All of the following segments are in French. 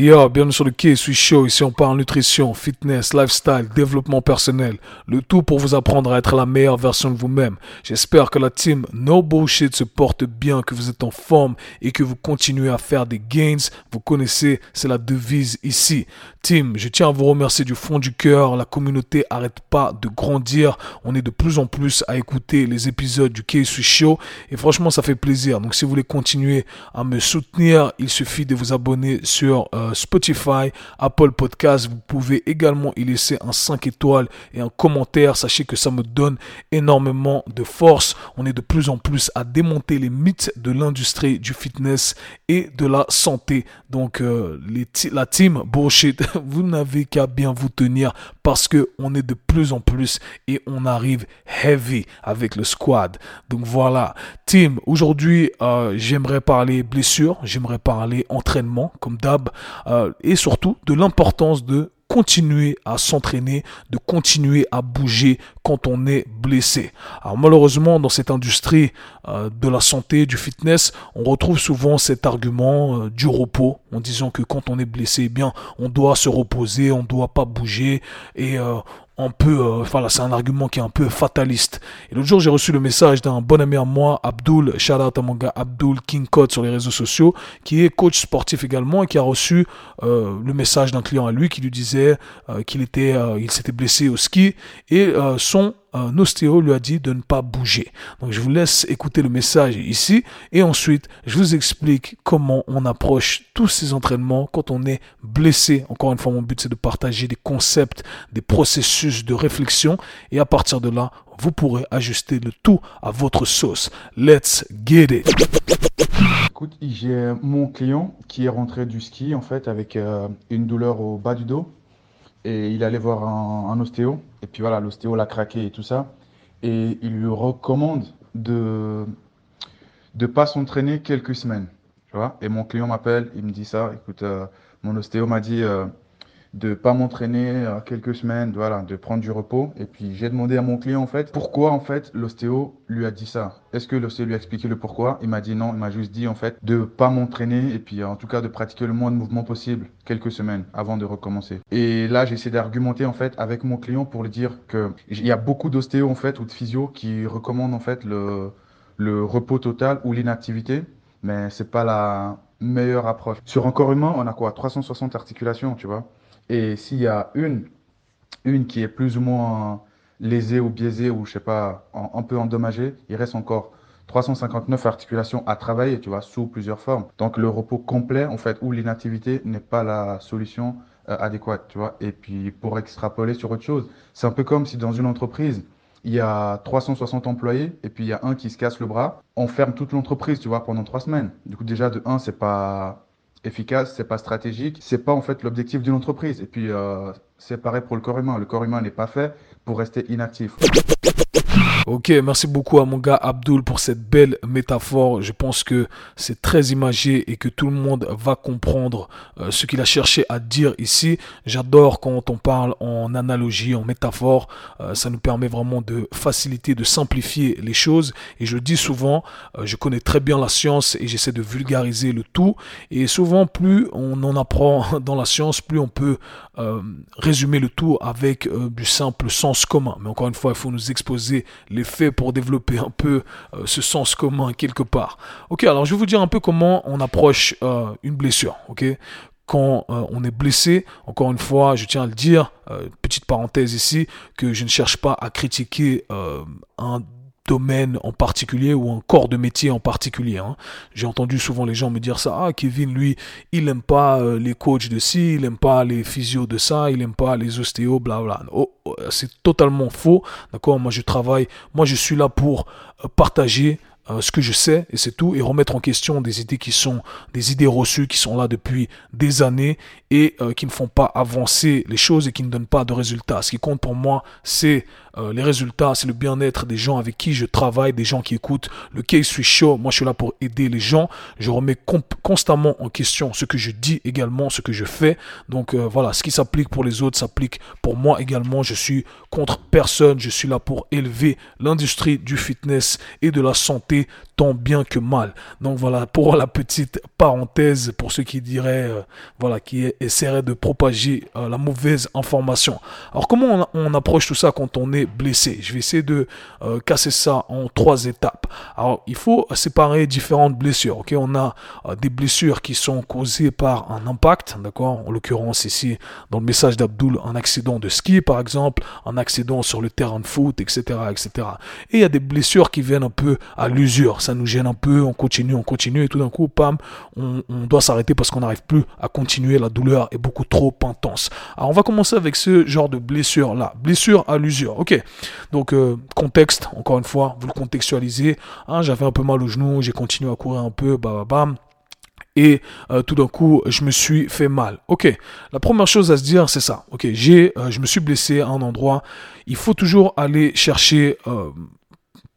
Yo, bienvenue sur le Quai suis Show. Ici, on parle nutrition, fitness, lifestyle, développement personnel. Le tout pour vous apprendre à être la meilleure version de vous-même. J'espère que la team No Bullshit se porte bien, que vous êtes en forme et que vous continuez à faire des gains. Vous connaissez, c'est la devise ici. Je tiens à vous remercier du fond du cœur. La communauté arrête pas de grandir. On est de plus en plus à écouter les épisodes du suis Show. Et franchement, ça fait plaisir. Donc, si vous voulez continuer à me soutenir, il suffit de vous abonner sur euh, Spotify, Apple Podcast. Vous pouvez également y laisser un 5 étoiles et un commentaire. Sachez que ça me donne énormément de force. On est de plus en plus à démonter les mythes de l'industrie du fitness et de la santé. Donc euh, la team bullshit, vous n'avez qu'à bien vous tenir parce que on est de plus en plus et on arrive heavy avec le squad. Donc voilà, team. Aujourd'hui, euh, j'aimerais parler blessure, j'aimerais parler entraînement comme d'hab. Euh, et surtout de l'importance de continuer à s'entraîner, de continuer à bouger quand on est blessé. Alors malheureusement, dans cette industrie euh, de la santé, du fitness, on retrouve souvent cet argument euh, du repos, en disant que quand on est blessé, eh bien, on doit se reposer, on doit pas bouger et un peu, euh, voilà, c'est un argument qui est un peu fataliste. Et l'autre jour, j'ai reçu le message d'un bon ami à moi, Abdul, shout out Abdul King Code sur les réseaux sociaux, qui est coach sportif également et qui a reçu euh, le message d'un client à lui qui lui disait euh, qu'il était, il s'était blessé au ski et son un ostéo lui a dit de ne pas bouger. Donc je vous laisse écouter le message ici et ensuite je vous explique comment on approche tous ces entraînements quand on est blessé. Encore une fois, mon but c'est de partager des concepts, des processus de réflexion et à partir de là, vous pourrez ajuster le tout à votre sauce. Let's get it. Écoute, j'ai mon client qui est rentré du ski en fait avec euh, une douleur au bas du dos et il allait voir un, ostéo. Et puis voilà, l'ostéo l'a craqué et tout ça. Et il lui recommande de ne pas s'entraîner quelques semaines. Tu vois? Et mon client m'appelle, il me dit ça. Écoute, euh, mon ostéo m'a dit euh, de pas m'entraîner euh, quelques semaines, voilà, de prendre du repos. Et puis j'ai demandé à mon client en fait pourquoi en fait l'ostéo lui a dit ça? Est-ce que l'ostéo lui a expliqué le pourquoi? Il m'a dit non, il m'a juste dit en fait de pas m'entraîner et puis en tout cas de pratiquer le moins de mouvements possible quelques semaines avant de recommencer. Et là j'essaie d'argumenter en fait avec mon client pour lui dire que il y a beaucoup d'ostéo en fait ou de physio qui recommandent en fait le le repos total ou l'inactivité, mais c'est pas la meilleure approche. Sur un corps humain, on a quoi? 360 articulations, tu vois? Et s'il y a une, une qui est plus ou moins lésée ou biaisée ou je sais pas, un, peu endommagée, il reste encore 359 articulations à travailler, tu vois, sous plusieurs formes. Donc le repos complet, en fait, ou l'inactivité n'est pas la solution euh, adéquate, tu vois. Et puis pour extrapoler sur autre chose, c'est un peu comme si dans une entreprise, il y a 360 employés et puis il y a un qui se casse le bras, on ferme toute l'entreprise, tu vois, pendant trois semaines. Du coup, déjà, de un, c'est pas efficace, c'est pas stratégique, c'est pas en fait l'objectif d'une entreprise. Et puis euh, c'est pareil pour le corps humain. Le corps humain n'est pas fait pour rester inactif. Ok, merci beaucoup à mon gars Abdul pour cette belle métaphore. Je pense que c'est très imagé et que tout le monde va comprendre euh, ce qu'il a cherché à dire ici. J'adore quand on parle en analogie, en métaphore. Euh, ça nous permet vraiment de faciliter, de simplifier les choses. Et je dis souvent, euh, je connais très bien la science et j'essaie de vulgariser le tout. Et souvent, plus on en apprend dans la science, plus on peut résumer le tout avec du simple sens commun. Mais encore une fois, il faut nous exposer les faits pour développer un peu euh, ce sens commun quelque part. Ok, alors je vais vous dire un peu comment on approche euh, une blessure. Ok, quand euh, on est blessé, encore une fois, je tiens à le dire, petite parenthèse ici, que je ne cherche pas à critiquer un domaine en particulier ou un corps de métier en particulier. Hein. J'ai entendu souvent les gens me dire ça. Ah, Kevin, lui, il n'aime pas euh, les coachs de ci, il n'aime pas les physios de ça, il n'aime pas les ostéos, bla bla. Oh, oh, c'est totalement faux. D'accord Moi, je travaille, moi, je suis là pour euh, partager euh, ce que je sais et c'est tout et remettre en question des idées qui sont des idées reçues qui sont là depuis des années et euh, qui ne font pas avancer les choses et qui ne donnent pas de résultats. Ce qui compte pour moi, c'est euh, les résultats, c'est le bien-être des gens avec qui je travaille, des gens qui écoutent le Case Suis Show. Moi, je suis là pour aider les gens. Je remets constamment en question ce que je dis également, ce que je fais. Donc voilà, ce qui s'applique pour les autres s'applique pour moi également. Je suis contre personne. Je suis là pour élever l'industrie du fitness et de la santé tant bien que mal. Donc voilà pour la petite parenthèse pour ceux qui diraient, euh, voilà, qui essaieraient de propager euh, la mauvaise information. Alors comment on, approche tout ça quand on est blessé? Je vais essayer de euh, casser ça en trois étapes. Alors il faut séparer différentes blessures. Ok, on a des blessures qui sont causées par un impact, d'accord? En l'occurrence ici dans le message d'Abdul, un accident de ski par exemple, un accident sur le terrain de foot, etc., etc. Et il y a des blessures qui viennent un peu à l'usure ça nous gêne un peu, on continue, on continue, et tout d'un coup, pam, on, doit s'arrêter parce qu'on n'arrive plus à continuer, la douleur est beaucoup trop intense. Alors on va commencer avec ce genre de blessure là, blessure à l'usure, ok. Donc euh, contexte, encore une fois, vous le contextualisez, hein, j'avais un peu mal au genou, j'ai continué à courir un peu, bam, bam, et euh, tout d'un coup je me suis fait mal. Ok, la première chose à se dire c'est ça. Ok, j'ai, euh, je me suis blessé à un endroit. Il faut toujours aller chercher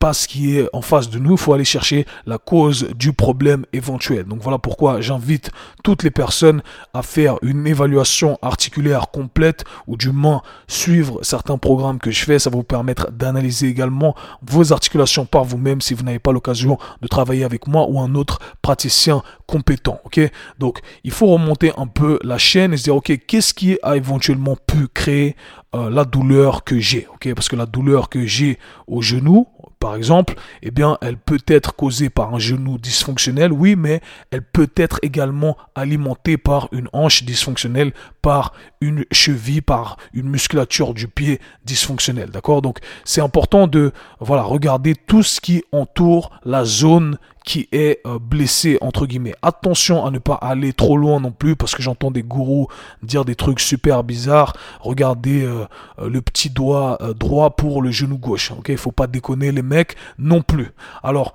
pas ce qui est en face de nous, il faut aller chercher la cause du problème éventuel. Donc voilà pourquoi j'invite toutes les personnes à faire une évaluation articulaire complète ou du moins suivre certains programmes que je fais. Ça va vous permettre d'analyser également vos articulations par vous-même si vous n'avez pas l'occasion de travailler avec moi ou un autre praticien compétent. Ok, donc il faut remonter un peu la chaîne et se dire ok qu'est-ce qui a éventuellement pu créer euh, la douleur que j'ai. Ok, parce que la douleur que j'ai au genou par exemple, eh bien, elle peut être causée par un genou dysfonctionnel, oui, mais elle peut être également alimentée par une hanche dysfonctionnelle, par une cheville, par une musculature du pied dysfonctionnelle. D'accord? Donc, c'est important de voilà regarder tout ce qui entoure la zone qui est euh, blessé entre guillemets. Attention à ne pas aller trop loin non plus parce que j'entends des gourous dire des trucs super bizarres. Regardez euh, euh, le petit doigt droit pour le genou gauche. Ok, il faut pas déconner les mecs non plus. Alors,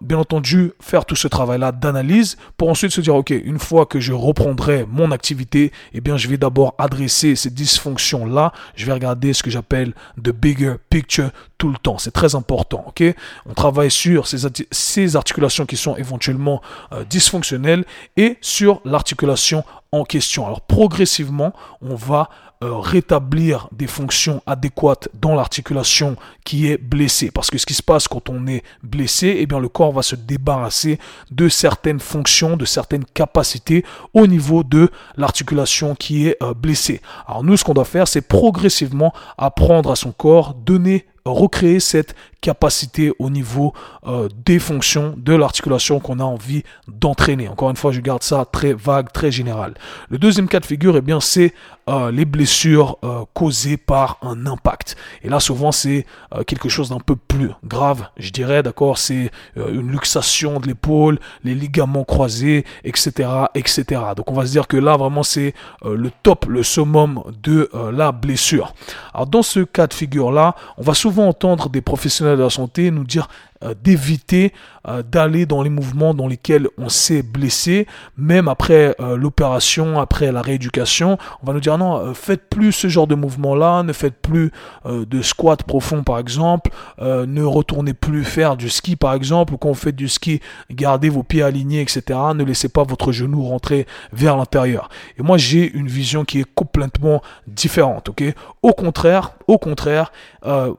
bien entendu, faire tout ce travail là d'analyse pour ensuite se dire ok, une fois que je reprendrai mon activité, eh bien je vais d'abord adresser ces dysfonctions là. Je vais regarder ce que j'appelle the bigger picture tout le temps. C'est très important. Ok, on travaille sur ces, ces articulations qui sont éventuellement euh, dysfonctionnelles et sur l'articulation en question. Alors progressivement, on va euh, rétablir des fonctions adéquates dans l'articulation qui est blessée. Parce que ce qui se passe quand on est blessé, eh bien le corps va se débarrasser de certaines fonctions, de certaines capacités au niveau de l'articulation qui est euh, blessée. Alors nous, ce qu'on doit faire, c'est progressivement apprendre à son corps, donner recréer cette capacité au niveau euh, des fonctions de l'articulation qu'on a envie d'entraîner. Encore une fois, je garde ça très vague, très général. Le deuxième cas de figure, eh bien, c'est euh, les blessures euh, causées par un impact. Et là, souvent, c'est quelque chose d'un peu plus grave, je dirais, d'accord? C'est une luxation de l'épaule, les ligaments croisés, etc., etc. Donc, on va se dire que là, vraiment, c'est le top, le summum de la blessure. Alors, dans ce cas de figure-là, on va souvent entendre des professionnels de la santé nous dire euh, d'éviter euh, d'aller dans les mouvements dans lesquels on s'est blessé, même après euh, l'opération, après la rééducation. On va nous dire non, faites plus ce genre de mouvement-là, ne faites plus de squat profond par exemple, ne retournez plus faire du ski par exemple, ou quand vous faites du ski, gardez vos pieds alignés, etc. Ne laissez pas votre genou rentrer vers l'intérieur. Et moi j'ai une vision qui est complètement différente, ok? Au contraire, au contraire,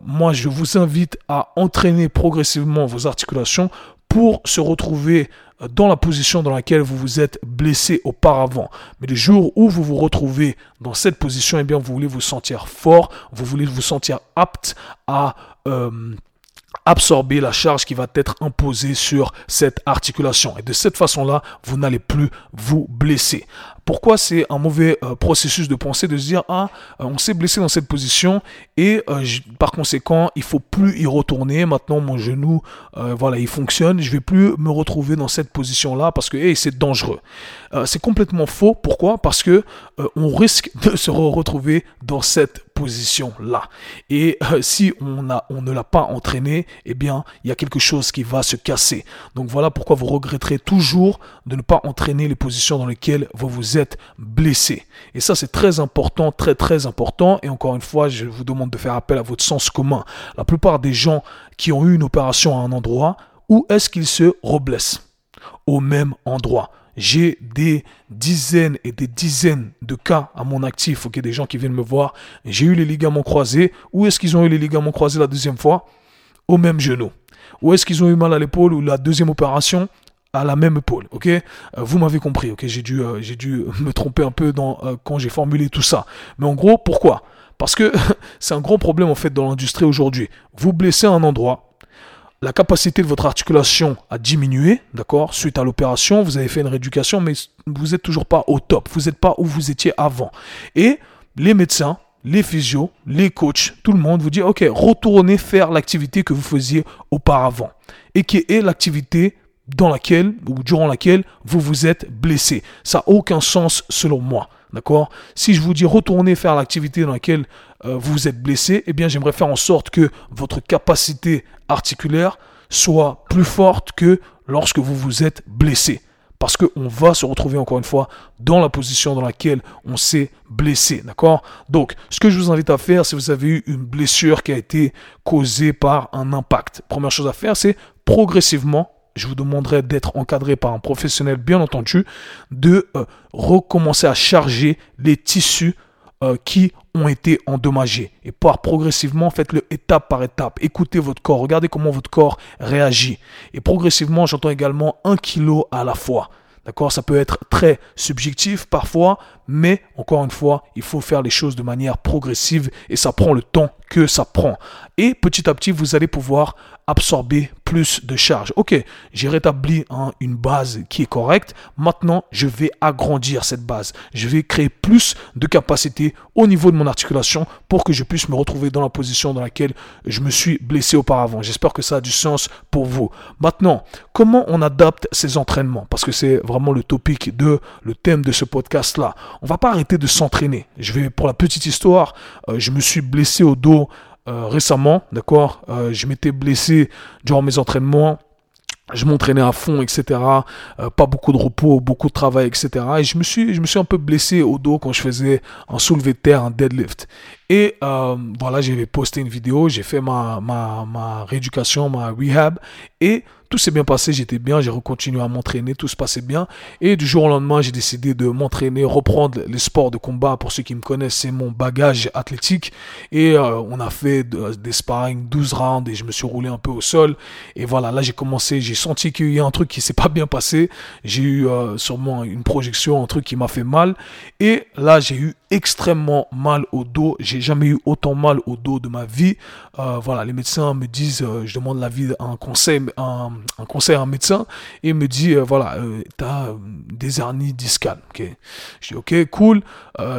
moi je vous invite à entraîner progressivement vos articulations pour se retrouver euh, dans la position dans laquelle vous vous êtes blessé auparavant. Mais le jour où vous vous retrouvez dans cette position, eh bien, vous voulez vous sentir fort, vous voulez vous sentir apte à euh, absorber la charge qui va être imposée sur cette articulation. Et de cette façon-là, vous n'allez plus vous blesser. Pourquoi c'est un mauvais euh, processus de pensée de se dire ah euh, on s'est blessé dans cette position et euh, par conséquent il faut plus y retourner. Maintenant mon genou voilà il fonctionne. Je vais plus me retrouver dans cette position là parce que c'est dangereux. c'est complètement faux. Pourquoi? Parce que on risque de se retrouver dans cette position-là. Et euh, si on, a, on ne l'a pas entraîné, eh bien, il y a quelque chose qui va se casser. Donc voilà pourquoi vous regretterez toujours de ne pas entraîner les positions dans lesquelles vous vous blessé. Et ça, c'est très important, très très important. Et encore une fois, je vous demande de faire appel à votre sens commun. La plupart des gens qui ont eu une opération à un endroit, où est-ce qu'ils se reblessent? Au même endroit j'ai des dizaines et des dizaines de cas à mon actif, ok, des gens qui viennent me voir, j'ai eu les ligaments croisés, où est-ce qu'ils ont eu les ligaments croisés la deuxième fois? Au même genou. Où est-ce qu'ils ont eu mal à l'épaule ou la deuxième opération? À la même épaule, ok? Euh, Vous m'avez compris, ok? J'ai dû, euh, j'ai dû me tromper un peu dans, euh, quand j'ai formulé tout ça. Mais en gros, pourquoi? Parce que c'est un gros problème en fait dans l'industrie aujourd'hui. Vous blessez un endroit, la capacité de votre articulation a diminué, d'accord, suite à l'opération, vous avez fait une rééducation, mais vous n'êtes toujours pas au top, vous n'êtes pas où vous étiez avant. Et les médecins, les physios, les coachs, tout le monde vous dit, ok, retournez faire l'activité que vous faisiez auparavant, et qui est l'activité dans laquelle ou durant laquelle vous vous êtes blessé. Ça n'a aucun sens selon moi. D'accord? Si je vous dis retournez faire l'activité dans laquelle euh, vous vous êtes blessé, eh bien j'aimerais faire en sorte que votre capacité articulaire soit plus forte que lorsque vous vous êtes blessé. Parce qu'on va se retrouver encore une fois dans la position dans laquelle on s'est blessé. D'accord? Donc, ce que je vous invite à faire, si vous avez eu une blessure qui a été causée par un impact, première chose à faire, c'est progressivement je vous demanderai d'être encadré par un professionnel, bien entendu, de euh, recommencer à charger les tissus euh, qui ont été endommagés. Et par progressivement, faites-le étape par étape. Écoutez votre corps, regardez comment votre corps réagit. Et progressivement, j'entends également un kilo à la fois. D'accord? Ça peut être très subjectif parfois, mais encore une fois, il faut faire les choses de manière progressive et ça prend le temps que ça prend. Et petit à petit, vous allez pouvoir absorber plus de charge. Ok, j'ai rétabli une base qui est correcte. Maintenant, je vais agrandir cette base. Je vais créer plus de capacité au niveau de mon articulation pour que je puisse me retrouver dans la position dans laquelle je me suis blessé auparavant. J'espère que ça a du sens pour vous. Maintenant, comment on adapte ces entraînements? Parce que c'est vraiment le topic de le thème de ce podcast là. On va pas arrêter de s'entraîner. Je vais pour la petite histoire, euh, je me suis blessé au dos euh, récemment, d'accord euh, Je m'étais blessé durant mes entraînements. Je m'entraînais à fond, etc. Euh, pas beaucoup de repos, beaucoup de travail, etc. Et je me suis, je me suis un peu blessé au dos quand je faisais un soulevé de terre, un deadlift. Et voilà, j'avais posté une vidéo, j'ai fait ma rééducation, ma rehab. Et tout s'est bien passé, j'étais bien, j'ai continué à m'entraîner, tout se passait bien. Et du jour au lendemain, j'ai décidé de m'entraîner, reprendre les sports de combat. Pour ceux qui me connaissent, c'est mon bagage athlétique. Et euh, on a fait des sparring 12 rounds et je me suis roulé un peu au sol. Et voilà, là j'ai commencé, j'ai senti qu'il y a un truc qui s'est pas bien passé. J'ai eu euh, sûrement une projection, un truc qui m'a fait mal. Et là j'ai eu extrêmement mal au dos. J'ai jamais eu autant mal au dos de ma vie. Euh, voilà, les médecins me disent, je demande l'avis, un conseil, un, conseil à un médecin et me dit euh, voilà, euh, tu as euh, des hernies discales. ok Je dis ok, cool.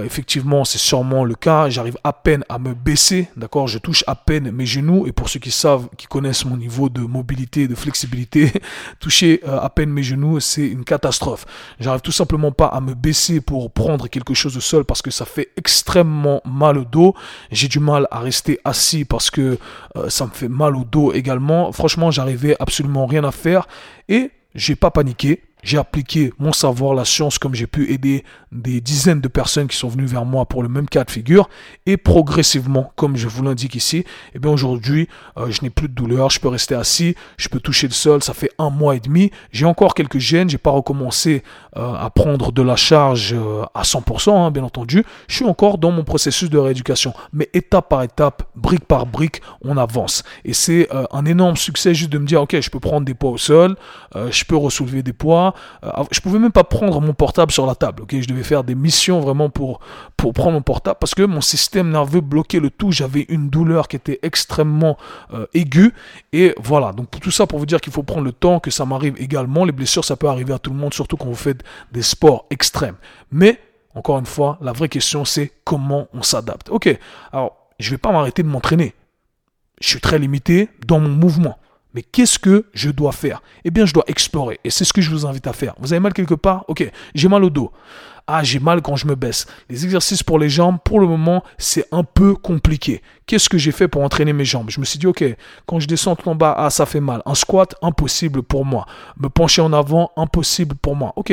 effectivement, c'est sûrement le cas. J'arrive à peine à me baisser, d'accord Je touche à peine mes genoux. Et pour ceux qui savent, qui connaissent mon niveau de mobilité, de flexibilité, toucher à peine mes genoux, c'est une catastrophe. J'arrive tout simplement pas à me baisser pour prendre quelque chose de sol parce que ça fait extrêmement mal au dos. J'ai du mal à rester assis parce que ça me fait mal au dos également. Franchement, j'arrivais absolument rien à faire et j'ai pas paniqué. J'ai appliqué mon savoir, la science, comme j'ai pu aider des dizaines de personnes qui sont venues vers moi pour le même cas de figure. Et progressivement, comme je vous l'indique ici, eh bien aujourd'hui, euh, je n'ai plus de douleur, je peux rester assis, je peux toucher le sol. Ça fait un mois et demi. J'ai encore quelques gènes, j'ai pas recommencé euh, à prendre de la charge euh, à 100%, hein, bien entendu. Je suis encore dans mon processus de rééducation. Mais étape par étape, brique par brique, on avance. Et c'est un énorme succès juste de me dire, ok, je peux prendre des poids au sol, je peux ressoulever des poids je pouvais même pas prendre mon portable sur la table. Je devais faire des missions vraiment pour pour prendre mon portable parce que mon système nerveux bloquait le tout. J'avais une douleur qui était extrêmement euh, aiguë et voilà. Donc tout ça pour vous dire qu'il faut prendre le temps, que ça m'arrive également. Les blessures, ça peut arriver à tout le monde, surtout quand vous faites des sports extrêmes. Mais encore une fois, la vraie question c'est comment on s'adapte. Ok, alors je vais pas m'arrêter de m'entraîner. Je suis très limité dans mon mouvement. Mais qu'est-ce que je dois faire? Eh bien, je dois explorer. Et c'est ce que je vous invite à faire. Vous avez mal quelque part? Ok, j'ai mal au dos. Ah, j'ai mal quand je me baisse. Les exercices pour les jambes, pour le moment, c'est un peu compliqué. Qu'est-ce que j'ai fait pour entraîner mes jambes? Je me suis dit, ok, quand je descends tout en bas, ah, ça fait mal. Un squat, impossible pour moi. Me pencher en avant, impossible pour moi. Ok,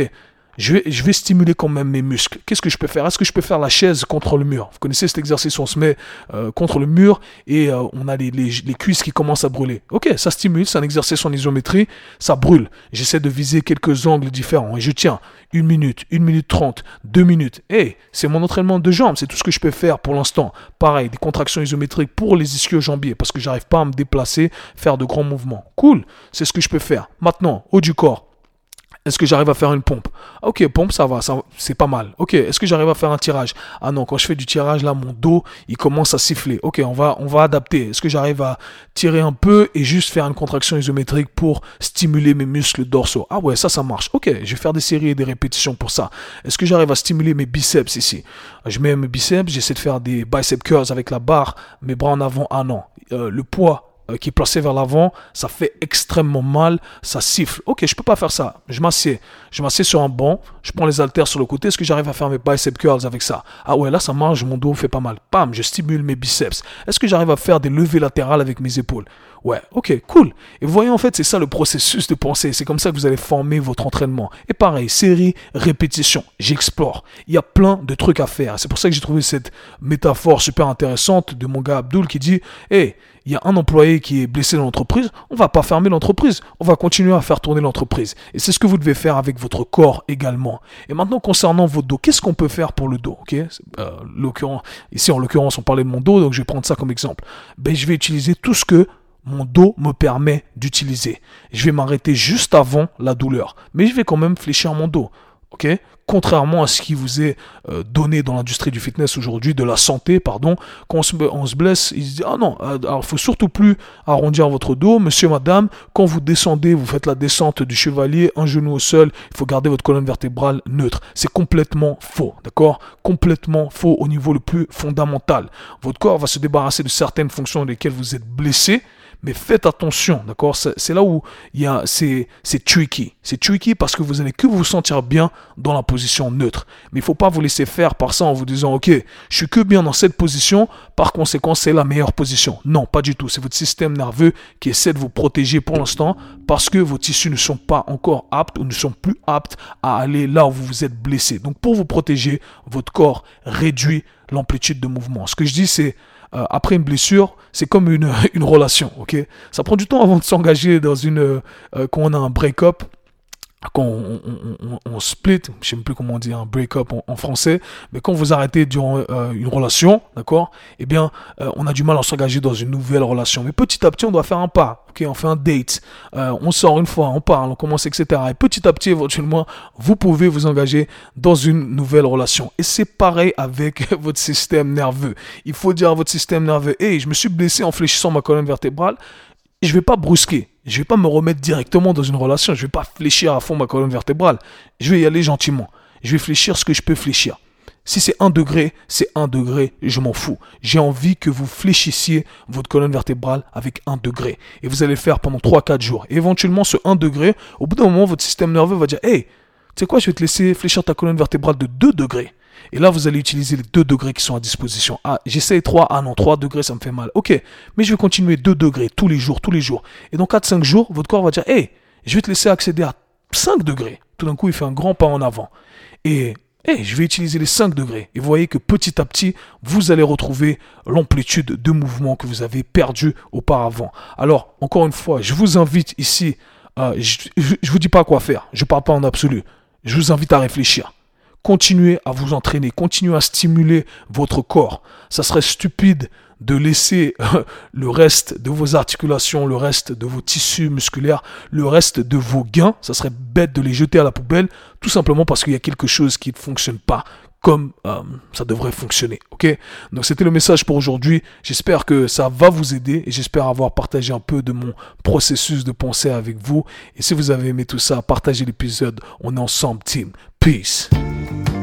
je vais, stimuler quand même mes muscles. Qu'est-ce que je peux faire? Est-ce que je peux faire la chaise contre le mur? Vous connaissez cet exercice, on se met euh, contre le mur et euh, on a les, cuisses qui commencent à brûler. Ok, ça stimule, c'est un exercice en isométrie, ça brûle. J'essaie de viser quelques angles différents et je tiens une minute, une minute trente, deux minutes. Hey, c'est mon entraînement de jambes, c'est tout ce que je peux faire pour l'instant. Pareil, des contractions isométriques pour les ischio-jambiers parce que j'arrive pas à me déplacer, faire de grands mouvements. Cool, c'est ce que je peux faire. Maintenant, haut du corps. Est-ce que j'arrive à faire une pompe? Ok, pompe, ça va, ça, c'est pas mal. Ok, est-ce que j'arrive à faire un tirage? Ah non, quand je fais du tirage, là, mon dos, il commence à siffler. Ok, on va, on va adapter. Est-ce que j'arrive à tirer un peu et juste faire une contraction isométrique pour stimuler mes muscles dorsaux? Ah ouais, ça, ça marche. Ok, je vais faire des séries et des répétitions pour ça. Est-ce que j'arrive à stimuler mes biceps ici? Je mets mes biceps, j'essaie de faire des bicep curls avec la barre, mes bras en avant. Ah non, euh, le poids qui est placé vers l'avant, ça fait extrêmement mal, ça siffle. Ok, je peux pas faire ça. Je m'assieds. Je m'assieds sur un banc, je prends les haltères sur le côté. Est-ce que j'arrive à faire mes bicep curls avec ça? Ah ouais, là ça marche, mon dos fait pas mal. Pam, je stimule mes biceps. Est-ce que j'arrive à faire des levées latérales avec mes épaules? Ouais, ok, cool. Et vous voyez, en fait, c'est ça le processus de pensée. C'est comme ça que vous allez former votre entraînement. Et pareil, série, répétition. J'explore. Il y a plein de trucs à faire. C'est pour ça que j'ai trouvé cette métaphore super intéressante de mon gars Abdul qui dit, hey, il y a un employé qui est blessé dans l'entreprise, on va pas fermer l'entreprise, on va continuer à faire tourner l'entreprise. Et c'est ce que vous devez faire avec votre corps également. Et maintenant, concernant votre dos, qu'est-ce qu'on peut faire pour le dos Ok, euh, ici en l'occurrence, on parlait de mon dos, donc je vais prendre ça comme exemple. Ben, je vais utiliser tout ce que mon dos me permet d'utiliser. Je vais m'arrêter juste avant la douleur, mais je vais quand même fléchir mon dos. ok? Contrairement à ce qui vous est euh, donné dans l'industrie du fitness aujourd'hui, de la santé, pardon, quand on se, blesse, ils se disent ah non, euh, alors faut surtout plus arrondir votre dos, monsieur, madame, quand vous descendez, vous faites la descente du chevalier, un genou au sol, il faut garder votre colonne vertébrale neutre. C'est complètement faux, d'accord? Complètement faux au niveau le plus fondamental. Votre corps va se débarrasser de certaines fonctions dans lesquelles vous êtes blessé, mais faites attention, d'accord? C'est là où il y a, c'est, tricky. C'est tricky parce que vous allez que vous sentir bien dans la position neutre. Mais il faut pas vous laisser faire par ça en vous disant, ok, je suis que bien dans cette position, par conséquent, c'est la meilleure position. Non, pas du tout. C'est votre système nerveux qui essaie de vous protéger pour l'instant parce que vos tissus ne sont pas encore aptes ou ne sont plus aptes à aller là où vous vous êtes blessé. Donc, pour vous protéger, votre corps réduit l'amplitude de mouvement. Ce que je dis, c'est euh, après une blessure, c'est comme une, une relation, ok? Ça prend du temps avant de s'engager dans une... Euh, quand on a un break-up, quand on, split, je sais même plus comment on dit un break-up en, français, mais quand vous arrêtez durant euh, une relation, d'accord, eh bien, euh, on a du mal à s'engager dans une nouvelle relation. Mais petit à petit, on doit faire un pas, ok, on fait un date, euh, on sort une fois, on parle, on commence, etc. Et petit à petit, éventuellement, vous pouvez vous engager dans une nouvelle relation. Et c'est pareil avec votre système nerveux. Il faut dire à votre système nerveux, hey, je me suis blessé en fléchissant ma colonne vertébrale, je vais pas brusquer. Je vais pas me remettre directement dans une relation. Je vais pas fléchir à fond ma colonne vertébrale. Je vais y aller gentiment. Je vais fléchir ce que je peux fléchir. Si c'est un degré, c'est un degré, je m'en fous. J'ai envie que vous fléchissiez votre colonne vertébrale avec un degré. Et vous allez le faire pendant 3-4 jours. Éventuellement, ce 1 degré, au bout d'un moment, votre système nerveux va dire, hey, tu sais quoi, je vais te laisser fléchir ta colonne vertébrale de 2 degrés. Et là, vous allez utiliser les 2 degrés qui sont à disposition. Ah, j'essaie 3. Ah non, 3 degrés, ça me fait mal. Ok, mais je vais continuer 2 degrés tous les jours, tous les jours. Et dans 4-5 jours, votre corps va dire, hé, je vais te laisser accéder à 5 degrés. Tout d'un coup, il fait un grand pas en avant. Et hey, je vais utiliser les 5 degrés. Et vous voyez que petit à petit, vous allez retrouver l'amplitude de mouvement que vous avez perdu auparavant. Alors, encore une fois, je vous invite ici, euh, je ne vous dis pas quoi faire. Je ne parle pas en absolu. Je vous invite à réfléchir continuez à vous entraîner, continuez à stimuler votre corps. Ça serait stupide de laisser le reste de vos articulations, le reste de vos tissus musculaires, le reste de vos gains. Ça serait bête de les jeter à la poubelle, tout simplement parce qu'il y a quelque chose qui ne fonctionne pas comme euh, ça devrait fonctionner. Donc c'était le message pour aujourd'hui. J'espère que ça va vous aider et j'espère avoir partagé un peu de mon processus de pensée avec vous. Et si vous avez aimé tout ça, partagez l'épisode. On est ensemble, team. Peace.